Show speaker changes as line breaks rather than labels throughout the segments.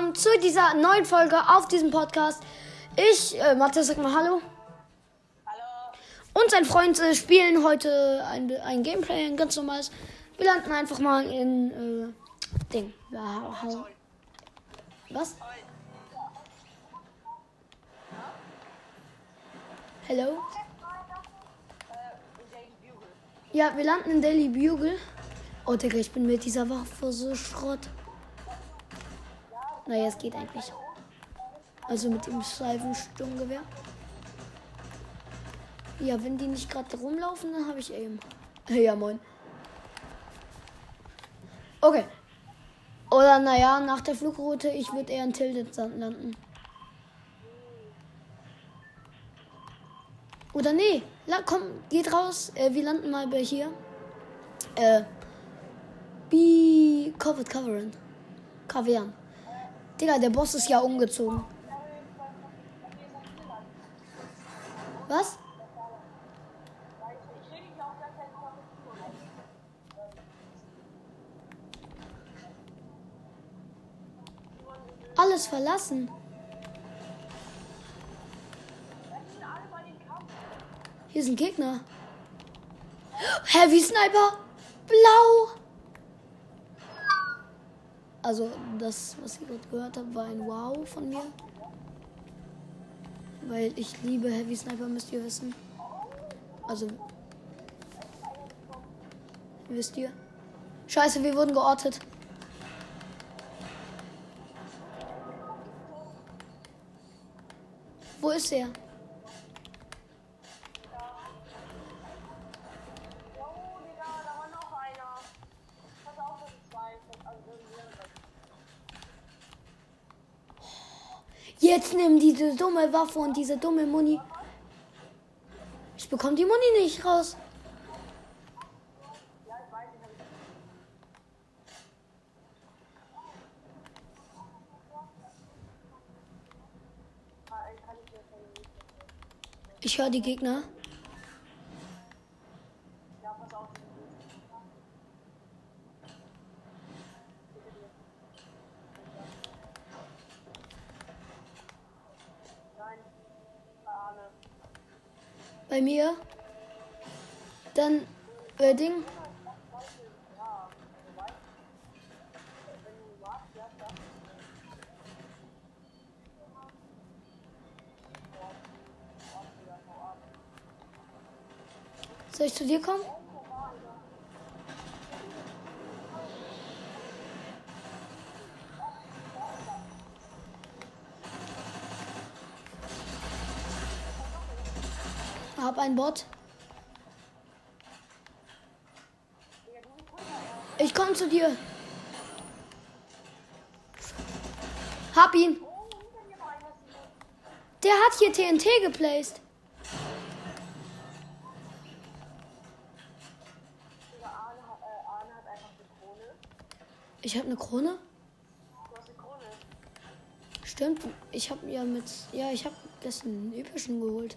willkommen zu dieser neuen Folge auf diesem Podcast. Ich, äh, Matthias, sag mal Hallo.
Hallo.
Und sein Freund äh, spielen heute ein, ein Gameplay, ein ganz normales. Wir landen einfach mal in, äh, Ding. Was? Hello?
Äh.
Ja, wir landen in Daily Bugle. Oh, Digga, ich bin mit dieser Waffe so Schrott. Naja, es geht eigentlich. Also mit dem Seifensturmgewehr. Ja, wenn die nicht gerade rumlaufen, dann habe ich Aim. Ja, moin. Okay. Oder naja, nach der Flugroute, ich würde eher in Tilted landen. Oder nee, la, komm, geht raus. Äh, wir landen mal bei hier. Äh, Be Covered Covering. Cavern. Digga, der Boss ist ja umgezogen. Was? Alles verlassen. Hier sind Gegner. Heavy Sniper. Blau. Also, das, was ich gerade gehört habe, war ein Wow von mir. Weil ich liebe Heavy Sniper, müsst ihr wissen. Also, wisst ihr? Scheiße, wir wurden geortet. Wo ist er? Jetzt nimm diese dumme Waffe und diese dumme Muni. Ich bekomme die Muni nicht raus.
Ich
höre die Gegner.
Ja, pass auf. Nein, Arne.
Bei mir. Dann, äh, Ding. Soll ich zu dir kommen? Hab ein Bot. Ich komme zu dir. Hab ihn. Der hat hier TNT geplaced. Ich habe eine Krone. Stimmt. Ich habe ja mit. Ja, ich habe dessen epischen geholt.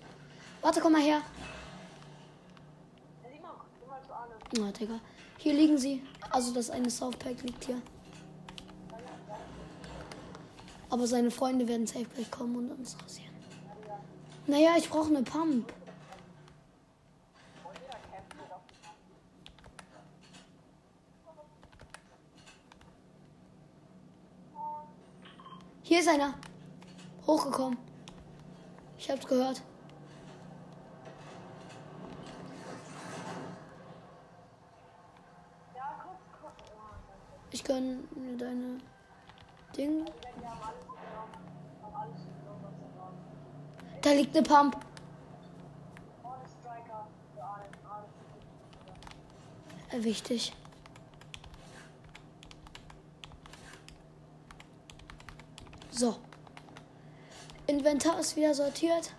Warte, komm mal her. Na, Digga. Hier liegen sie. Also das eine Southpack liegt hier. Aber seine Freunde werden safe gleich kommen und uns rasieren. Naja, ich brauche eine Pump.
Hier
ist einer. Hochgekommen. Ich hab's gehört.
Ja, guck, guck. Oh,
Ich kann mir deine Ding. Da liegt eine Pump. Wichtig. So. Inventar ist wieder sortiert.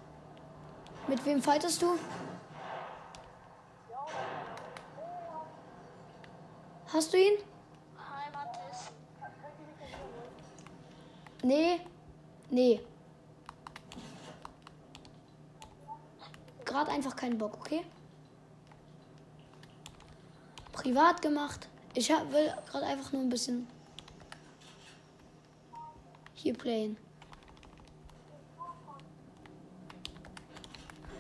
Mit wem fightest du? Hast du ihn? Nee. Nee. Gerade einfach keinen Bock, okay? Privat gemacht. Ich hab, will gerade einfach nur ein bisschen Hier playen.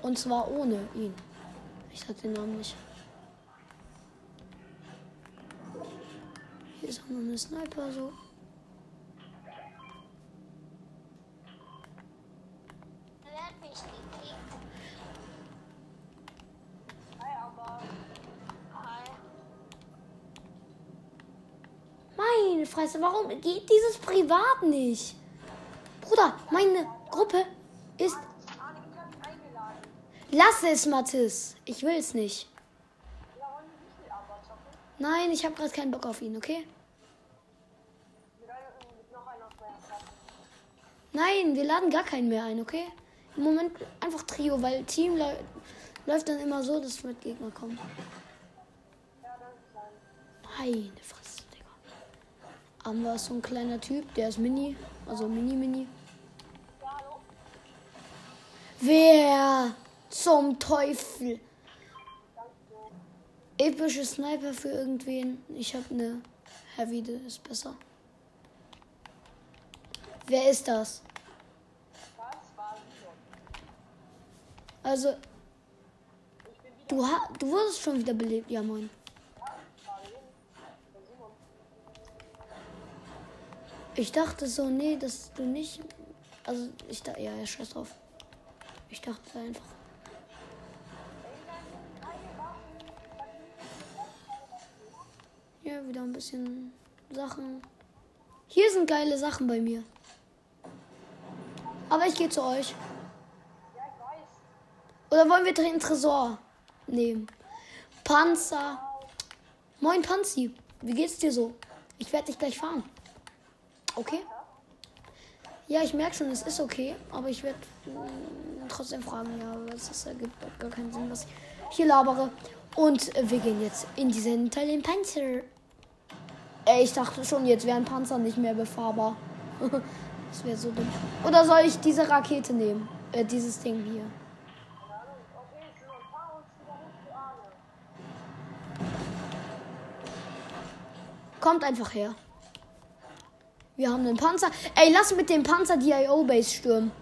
Und zwar ohne ihn. Ich sag den Namen nicht. Hier ist auch noch eine Sniper so.
Wer hat mich gekriegt? Hi, aber. Hi.
Fresse, warum geht dieses Privat nicht? Bruder, meine Gruppe ist. Lass es, Mathis. Ich will es nicht. Nein, ich habe gerade keinen Bock auf ihn, okay? Nein, wir laden gar keinen mehr ein, okay? Im Moment einfach Trio, weil Team läu- läuft dann immer so, dass mit Gegner kommen. Meine Fresse. Amber ist so ein kleiner Typ, der ist mini, also mini-mini.
Ja, hallo.
Wer zum Teufel? Epische Sniper für irgendwen. Ich habe eine Heavy, das ist besser. Wer ist das? Also, du, ha du wurdest schon wieder belebt. Ja, moin.
gerade hin. Der Simon.
Ich dachte so, nee, dass du nicht. Also, ich dachte, ja, ja, scheiß drauf. Ich dachte einfach. Ja, wieder ein bisschen Sachen. Hier sind geile Sachen bei mir. Aber ich gehe zu euch. Oder wollen wir den Tresor nehmen? Panzer. Moin Panzi. Wie geht's dir so? Ich werde dich gleich fahren. Okay? Ja, ich merke schon, es ist okay. Aber ich werde trotzdem fragen, ja, was das ergibt gar keinen Sinn, was ich hier labere. Und wir gehen jetzt in diesen Teil den Panzer. Ey, ich dachte schon, jetzt wären Panzer nicht mehr befahrbar. das wäre so dumm. Oder soll ich diese Rakete nehmen? Äh, dieses Ding hier. Kommt einfach her. Wir haben einen Panzer. Ey, lass mit dem Panzer die IO-Base stürmen.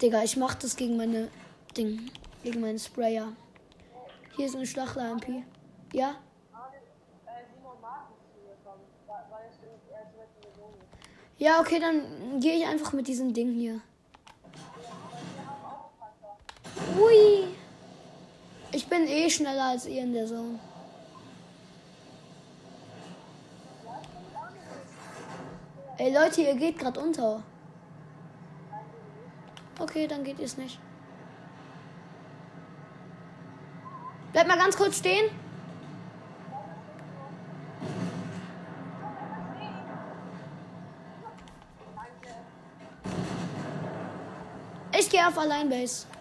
Digga, ich mach das gegen meine Ding. Gegen meinen Sprayer. Hier ist eine Schlachler-MP. Ja? Ja, okay, dann gehe ich einfach mit diesem Ding hier. Ui. Ich bin eh schneller als ihr in der Zone. Ey Leute, ihr geht gerade unter. Okay, dann geht es nicht. Bleibt mal ganz kurz stehen. Ich gehe auf Alleinbase.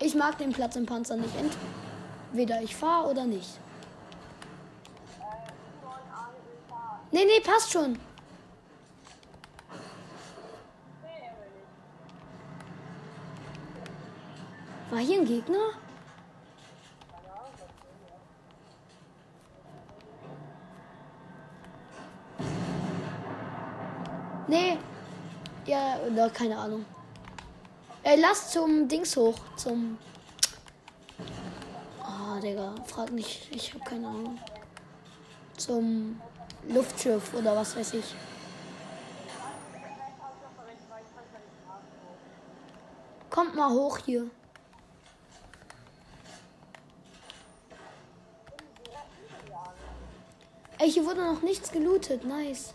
Ich mag den Platz im Panzer nicht. Entweder ich fahre oder nicht. Nee, nee, passt schon. War hier ein Gegner?
Er.
Nee. Ja, oder keine Ahnung. Ey, lass zum Dings hoch. Zum. Ah, Digga, frag nicht. Ich hab keine Ahnung. Zum Luftschiff oder was weiß ich. Kommt mal hoch hier. Ey, hier wurde noch nichts gelootet. Nice.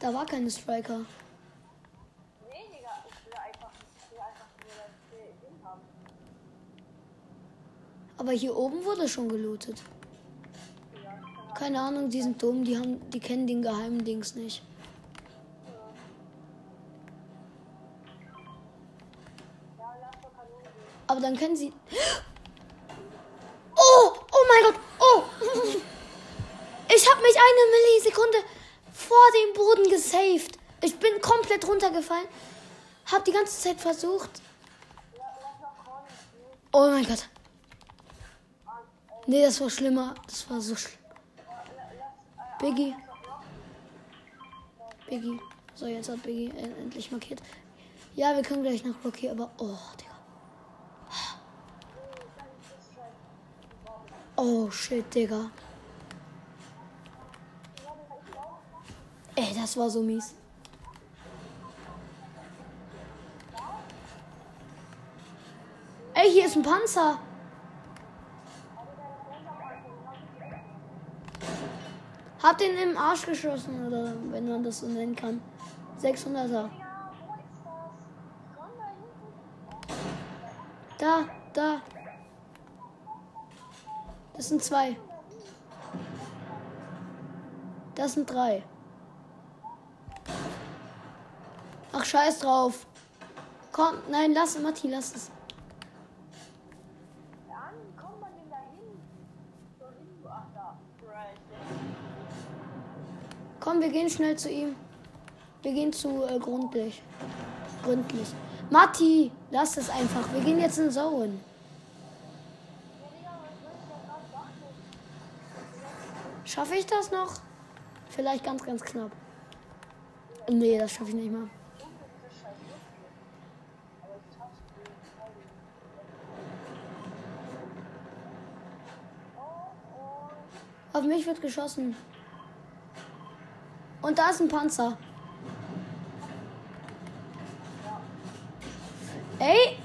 Da war keine Striker.
Nee, Digga, ich will einfach, ich will einfach nur das Ding haben.
Aber hier oben wurde schon gelootet. Keine Ahnung, die sind dumm, die haben, die kennen den geheimen Dings nicht. Aber dann können sie. Oh, oh mein Gott, oh! Ich habe mich eine Millisekunde vor dem Boden gesaved. Ich bin komplett runtergefallen. Hab die ganze Zeit versucht. Oh mein Gott. Nee, das war schlimmer. Das war so schlimm. Biggie. Biggie. So, jetzt hat Biggie endlich markiert. Ja, wir können gleich nach Rocky, aber. Oh, Digga. Oh, shit, Digga. Ey, das war so mies. Ey, hier ist ein Panzer. Hab den im Arsch geschossen, oder wenn man das so nennen kann. 600er.
Ja, wo ist das? Komm da hinten.
Da, da. Das sind zwei. Das sind drei. Ach, scheiß drauf. Komm, nein, lass, Matti, lass es. Komm, wir gehen schnell zu ihm. Wir gehen zu äh, Grundlich. Gründlich. Matti, lass es einfach. Wir gehen jetzt in
machen?
Schaffe ich das noch? Vielleicht ganz, ganz knapp. Nee, das schaffe ich nicht mal. Auf mich wird geschossen. Und da ist ein Panzer. Ey!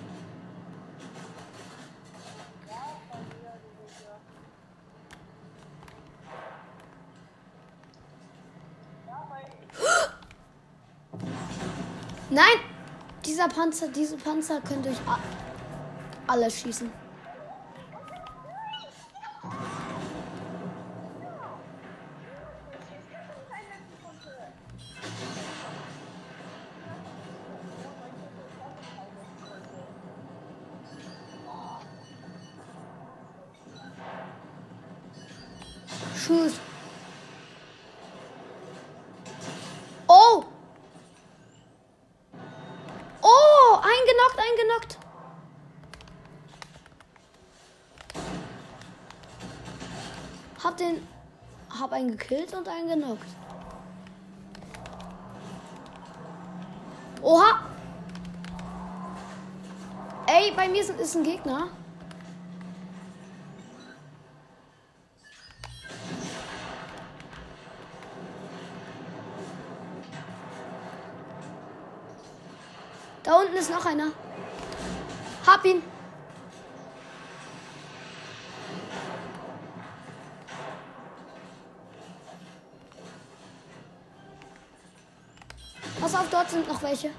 Nein! Dieser Panzer, diese Panzer können durch a- alles schießen. Hab den. Hab einen gekillt und einen genockt. Oha! Ey, bei mir ist ein Gegner. Da unten ist noch einer. Hab ihn. Sind noch welche.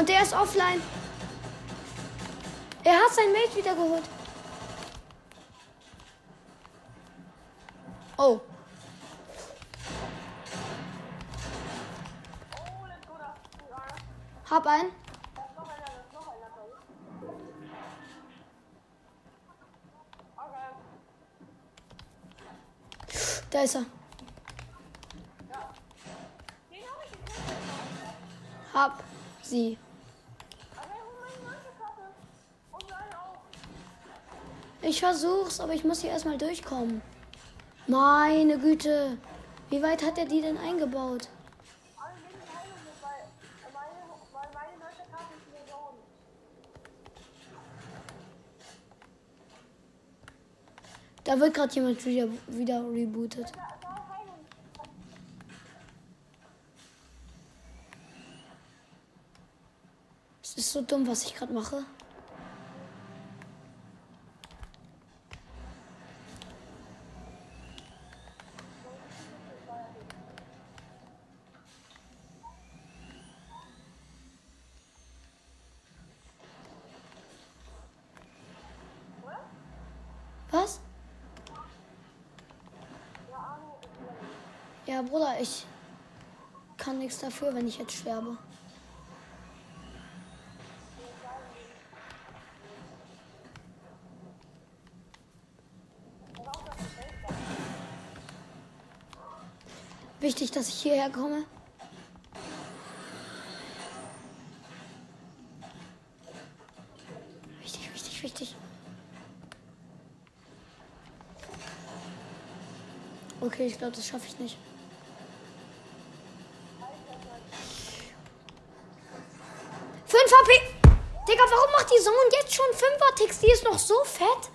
Und der ist offline. Er hat sein Mate wieder geholt. Oh. Hab einen.
Da ist noch einer, da ist noch einer. da ist. Okay.
Da ist er.
Den hab ich gekillt.
Hab sie.
Aber er holt meine Markekarte. Und seinen auch.
Ich versuch's, aber ich muss hier erstmal durchkommen. Meine Güte. Wie weit hat er die denn eingebaut? Da wird gerade jemand wieder, wieder rebootet. Es ist so dumm, was ich gerade mache. Ja, Bruder, ich kann nichts dafür, wenn ich jetzt sterbe. Wichtig, dass ich hierher komme. Wichtig, wichtig, wichtig. Okay, ich glaube, das schaffe ich nicht. Fünf HP! Digga, warum macht die Zone jetzt schon 5er Ticks? Die ist noch so fett.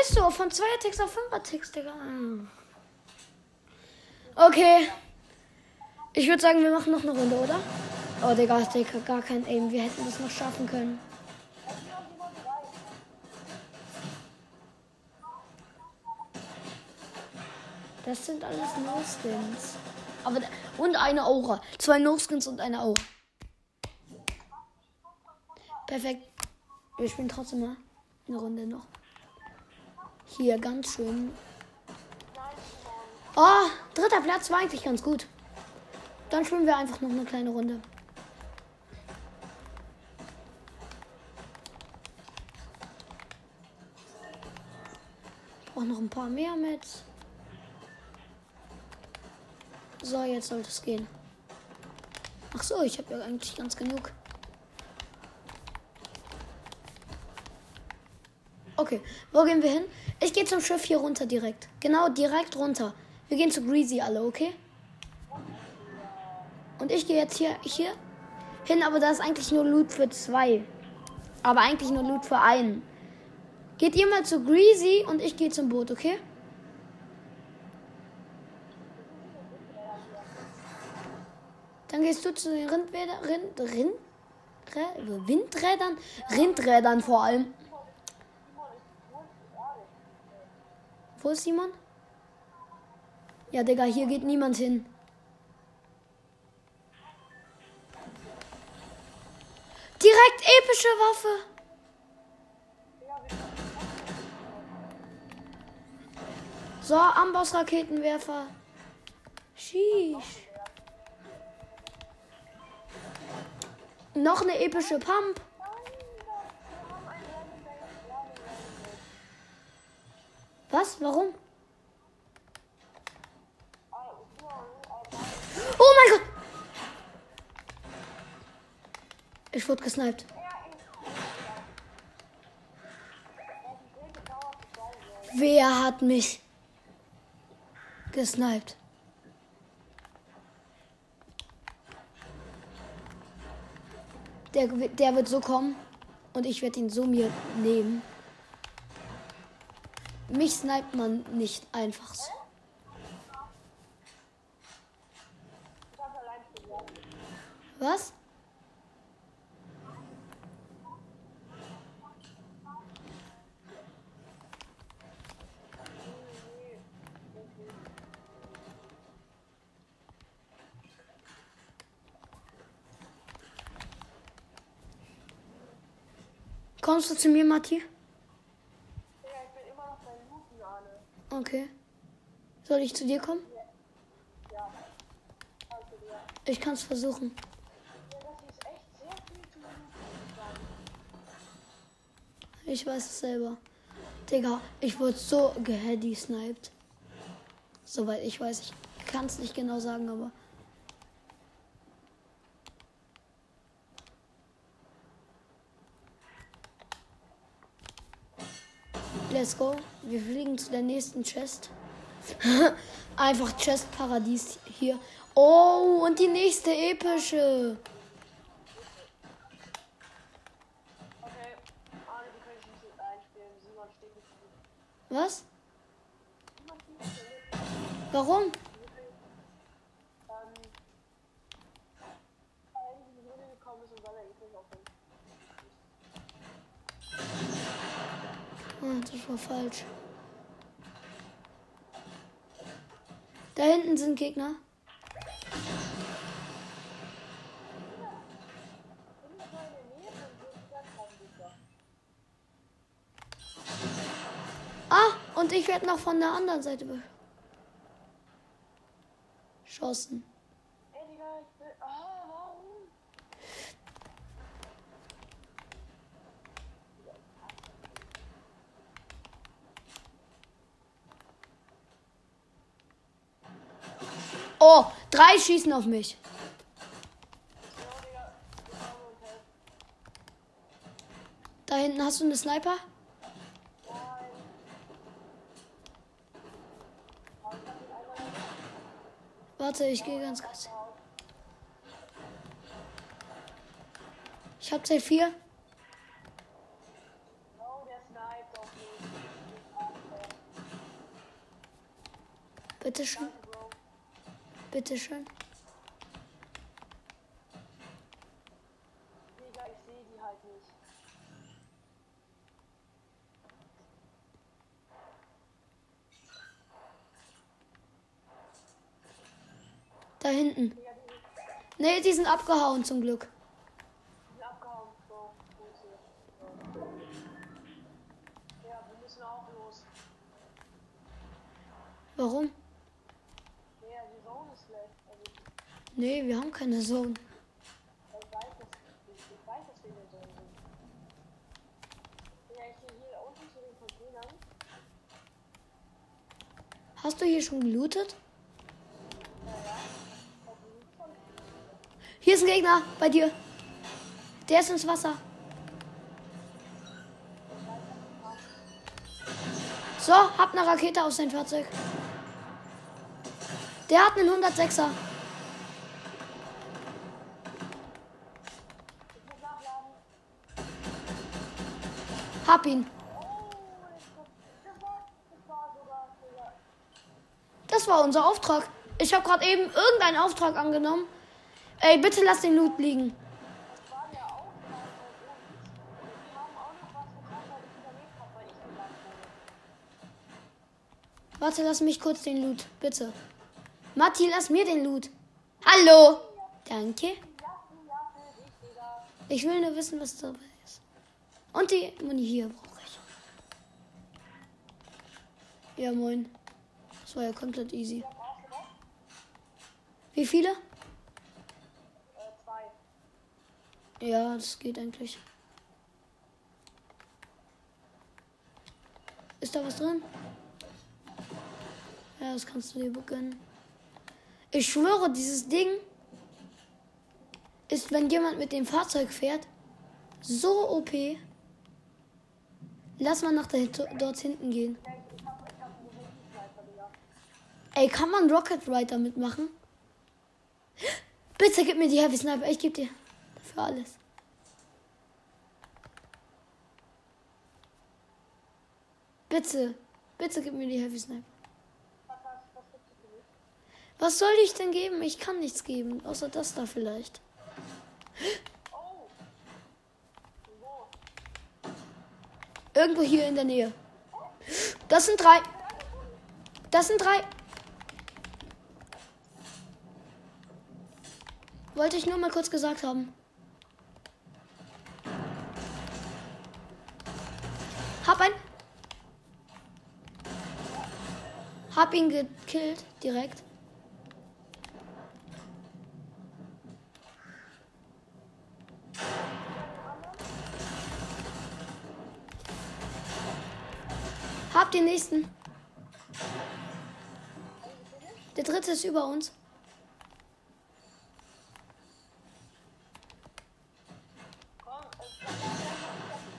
Ist so, von 2er Ticks auf 5er Ticks, Digga. Okay. Ich würde sagen, wir machen noch eine Runde, oder? Oh, Digga, Digga, gar kein Aim. Wir hätten das noch schaffen können. Das sind alles No-Skins. Aber und eine Aura. Zwei No-Skins und eine Aura. Perfekt. Wir spielen trotzdem mal eine Runde noch. Hier ganz schön. Oh, dritter Platz war eigentlich ganz gut. Dann spielen wir einfach noch eine kleine Runde. Brauche noch ein paar mehr mit. So, jetzt sollte es gehen. Ach so, ich habe ja eigentlich ganz genug. Okay, wo gehen wir hin? Ich gehe zum Schiff hier runter direkt. Genau, direkt runter. Wir gehen zu Greasy alle, okay? Und ich gehe jetzt hier, hier hin, aber da ist eigentlich nur Loot für zwei. Aber eigentlich nur Loot für einen. Geht ihr mal zu Greasy und ich gehe zum Boot, okay? Dann gehst du zu den Rindrädern, Rind, Rind, Rä- Windrädern, Rindrädern vor allem. Wo ist Simon? Ja, Digga, hier geht niemand hin. Direkt epische Waffe. So, Amboss-Raketenwerfer. Sheesh. Noch eine epische Pump. Was? Warum? Oh mein Gott! Ich wurde gesniped. Wer hat mich gesniped? Der, der wird so kommen und ich werde ihn so mir nehmen. Mich sniped man nicht einfach so. Was? Kommst du zu mir, Matti?
Ja, ich bin immer noch bei Lupen alle.
Okay. Soll ich zu dir kommen?
Ja. Also, ja.
Ich kann es versuchen. Ich weiß es selber. Digga, ich wurde so geheady sniped. Soweit ich weiß, ich kann es nicht genau sagen, aber. Let's go. Wir fliegen zu der nächsten Chest. Einfach Chest Paradies hier. Oh, und die nächste epische.
Okay. Arne, wir können dich nicht einspielen. Simon steht nicht gut.
Was?
Simon steht nicht gut.
Warum?
Ähm. Weil er nicht in die Runde gekommen ist und weil er eh nicht auf den.
Ah, das war falsch. Da hinten sind Gegner.
Digga.
Und ich werde noch von der anderen Seite beschossen.
Ey, Digga, ich will. Ah, warum?
Oh, drei schießen auf mich. Da hinten hast du eine Sniper? Warte, ich gehe ganz kurz. Ich hab C4.
Oh, der nicht.
Da hinten.
Digga, die sind,
Nee, die sind abgehauen zum Glück.
die hier unten zu den Containern.
Hast du hier schon gelootet?
Auf.
Hier ist ein Gegner bei dir. Der ist ins Wasser. So, hab eine Rakete aus sein Fahrzeug. Der hat einen 106er. Hab ihn.
Das war,
unser Auftrag. Ich habe gerade eben irgendeinen Auftrag angenommen. Ey, bitte lass den Loot liegen. Warte, lass mich kurz den Loot, bitte. Matti, lass mir den Loot. Hallo. Danke. Ich will nur wissen, was dabei. Und die Muni hier brauche ich. Ja, moin. Das war ja komplett easy. Wie viele?
Äh, zwei.
Ja, das geht eigentlich. Ist da was drin? Ja, das kannst du dir gönnen. Ich schwöre, dieses Ding ist, wenn jemand mit dem Fahrzeug fährt, so OP. Lass mal nach da, dort hinten gehen. Ey, kann man Rocket Rider mitmachen? Bitte gib mir die Heavy Sniper. Ich geb dir dafür alles. Bitte, bitte gib mir die Heavy Sniper.
Was
soll ich denn geben? Ich kann nichts geben, außer das da vielleicht.
Oh! Wo?
Irgendwo hier in der Nähe. Das sind drei. Das sind drei. Wollte ich nur mal kurz gesagt haben. Hab ein. Hab ihn gekillt direkt. Hab den nächsten. Der dritte ist über uns.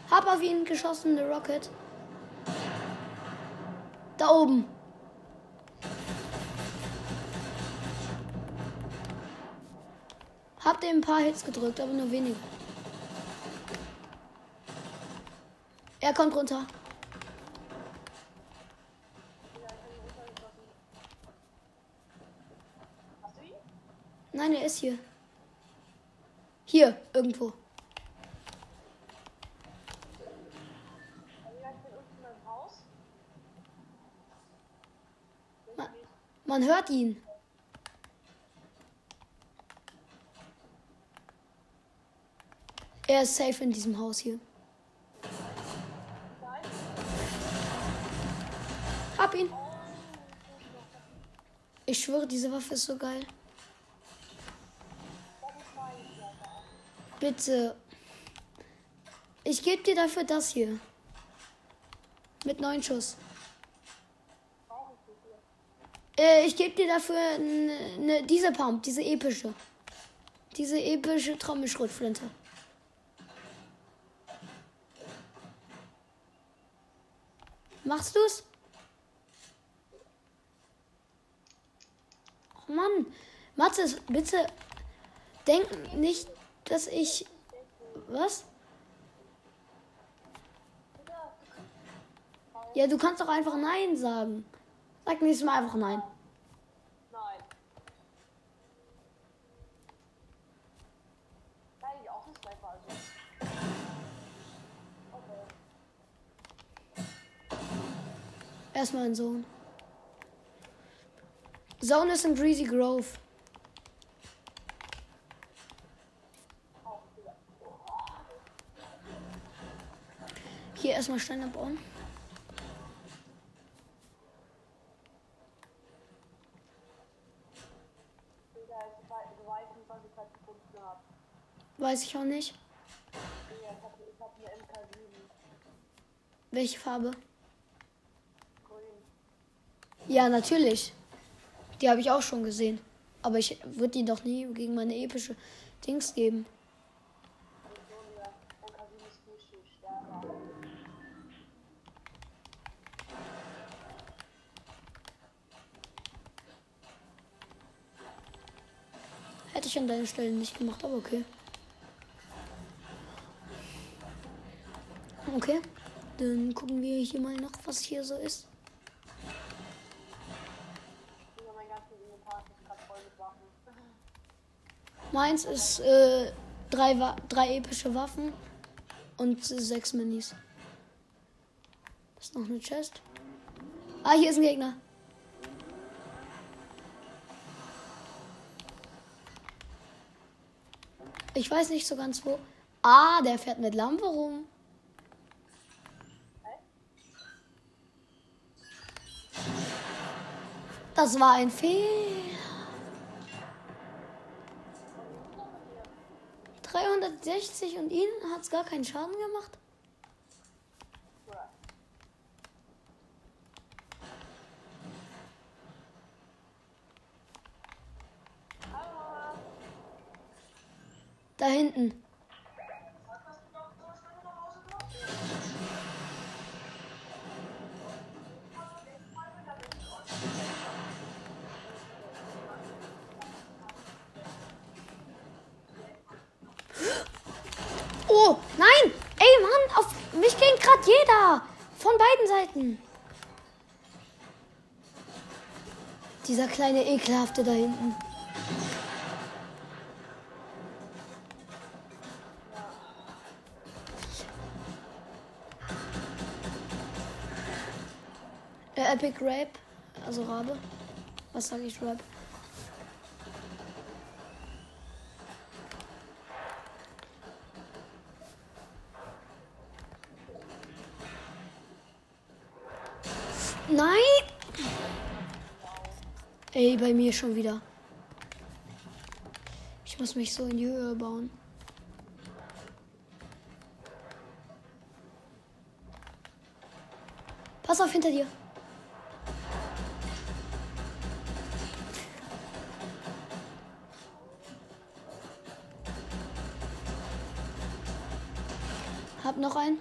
Hab auf ihn geschossen, eine Rocket. Da oben. Hab dem ein paar Hits gedrückt, aber nur wenige. Er kommt runter. Nein, er ist hier. Hier, irgendwo. Man hört ihn. Er ist safe in diesem Haus hier. Hab ihn. Ich schwöre, diese Waffe ist so geil. Bitte. Ich gebe dir dafür das hier. Mit neun Schuss. Äh, ich gebe dir dafür ne, diese Pump, diese epische. Diese epische Trommelschrotflinte. Machst du's? Oh Mann. Matze, bitte denk nicht, dass ich. Was? Ja, du kannst doch einfach Nein sagen. Sag nächstes Mal einfach Nein.
Nein. Nein, ich auch ein Sniper, also.
Erstmal in Zone. Zone ist in Greasy Grove. Hier erstmal Steine bauen.
Weiß, ich
auch nicht.
Digga, ich hab, ich hab eine MK7.
Welche Farbe? Ja, natürlich. Die habe ich auch schon gesehen. Aber ich würde die doch nie gegen meine epische Dings geben. An deiner Stelle nicht gemacht, aber okay. Okay. Dann gucken wir hier mal noch, was hier so ist. Meins ist äh, drei, drei epische Waffen und sechs Minis. Ist noch eine Chest. Ah, hier ist ein Gegner. Ich weiß nicht so ganz wo. Ah, der fährt mit Lampe rum. Das war ein Fehler. 360 und ihn hat es gar keinen Schaden gemacht. Kleine Ekelhafte da hinten. Äh, Epic Rape, also Rabe. Was sage ich Rap? Bei mir schon wieder. Ich muss mich so in die Höhe bauen. Pass auf hinter dir. Hab noch einen.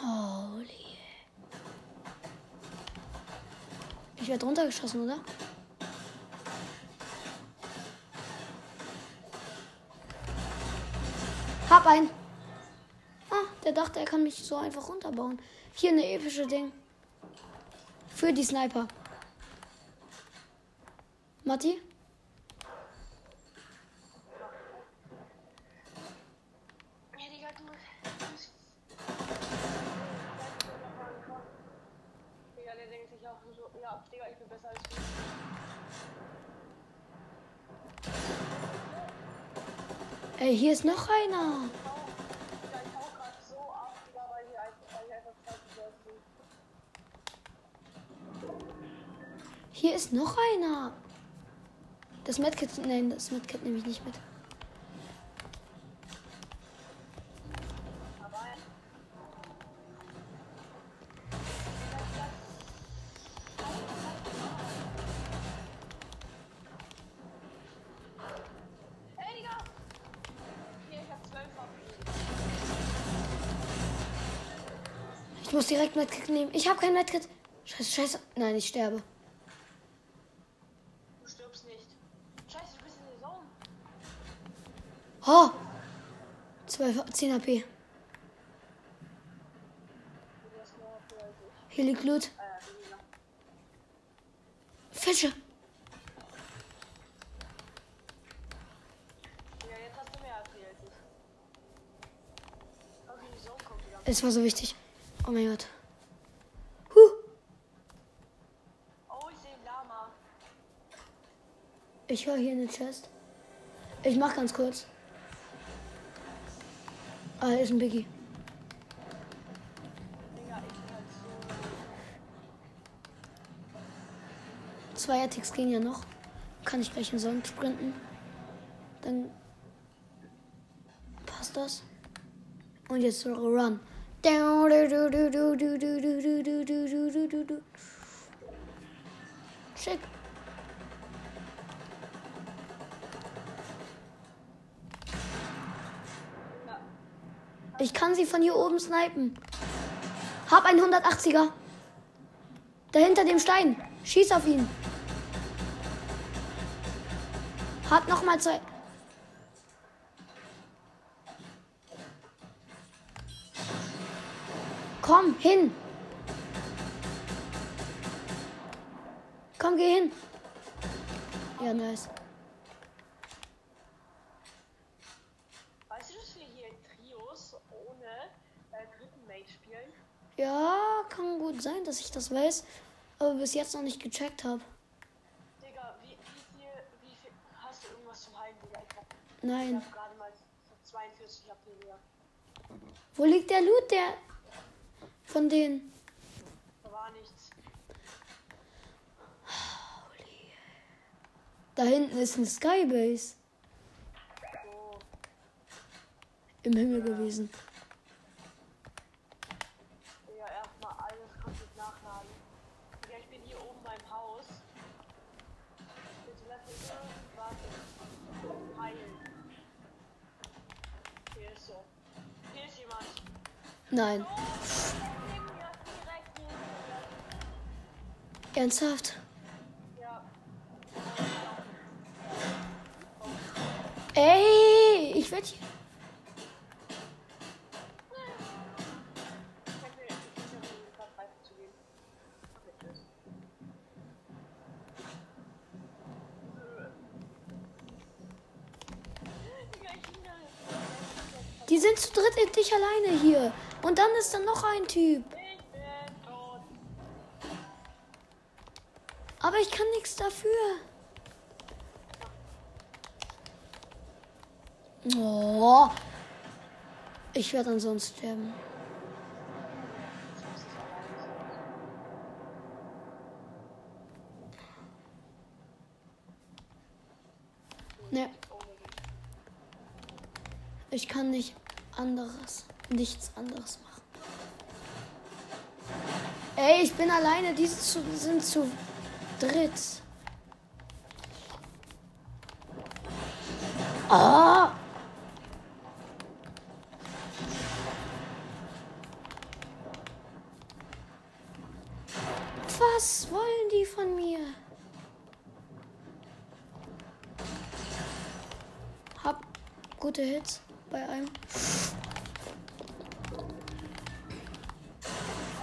Holy. Werde runtergeschossen, oder? Hab einen. Ah, der dachte, er kann mich so einfach runterbauen. Hier eine epische Ding. Für die Sniper. Matti?
Ja, Digga, du. Digga, der denkt sich auch so, ja, Digga, ich bin besser als du.
Ey, hier ist noch einer.
Hier
ist noch einer. Das Medkit, nein, das Medkit nehme ich nicht mit.
Ich
muss direkt Medkit nehmen. Ich habe kein Medkit. Scheiße, scheiße. Nein, ich sterbe.
Du stirbst nicht. Scheiße, du bist in der Zone.
Oh! 12, 10 HP. Hier liegt Loot.
Weniger.
Fische. Es war so wichtig. Oh mein Gott. Huh.
Oh, ich sehe Lama.
Ich höre hier eine Chest. Ich mach ganz kurz. Ah, hier ist ein Biggie. Zwei Attacks gehen ja noch. Kann ich gleich in Sonnen sprinten. Dann passt das. Und jetzt Run. Schick. Ich kann sie von hier oben snipen. Hab einen 180er. Dahinter dem Stein. Schieß auf ihn. Hat noch mal zwei. Hin. Komm, geh hin. Ja, nice.
Weißt du, dass wir hier Trios ohne äh, dritten Mate spielen?
Ja, kann gut sein, dass ich das weiß, aber bis jetzt noch nicht gecheckt habe.
Digga, wie, wie viel, wie viel, hast du irgendwas zum Heilen, Digga? Ich hab, ich
Nein.
hab gerade mal 42 HP, Digga.
Wo liegt der Loot, der von denen?
Da war nichts.
Da hinten ist ein Skybase
So,
im Himmel gewesen.
Digga, erstmal alles komplett nachladen. Digga, ich bin hier oben beim Haus. Bitte lass mich irgendwas heilen. Hier ist so. Hier ist jemand.
Nein,
Oh,
ernsthaft. Ey, ich werde hier. Die sind zu dritt in dich alleine hier. Und dann ist da noch ein Typ. Nichts dafür. Oh. Ich werde ansonsten sterben. Ne, ich kann nicht anderes, nichts anderes machen. Ey, ich bin alleine, die zu, sind zu dritt. Ah! Was wollen die von mir? Hab gute Hits bei einem.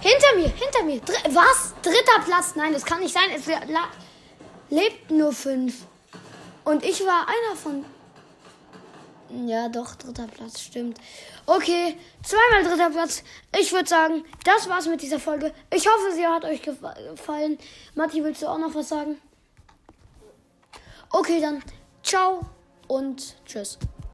Hinter mir, hinter mir. Dr was? Dritter Platz? Nein, das kann nicht sein. Es le- la- lebt nur fünf. Und ich war einer von. Ja, doch, dritter Platz, stimmt. Okay, zweimal dritter Platz. Ich würde sagen, das war's mit dieser Folge. Ich hoffe, sie hat euch gefa- gefallen. Matti, willst du auch noch was sagen? Okay, dann ciao und tschüss.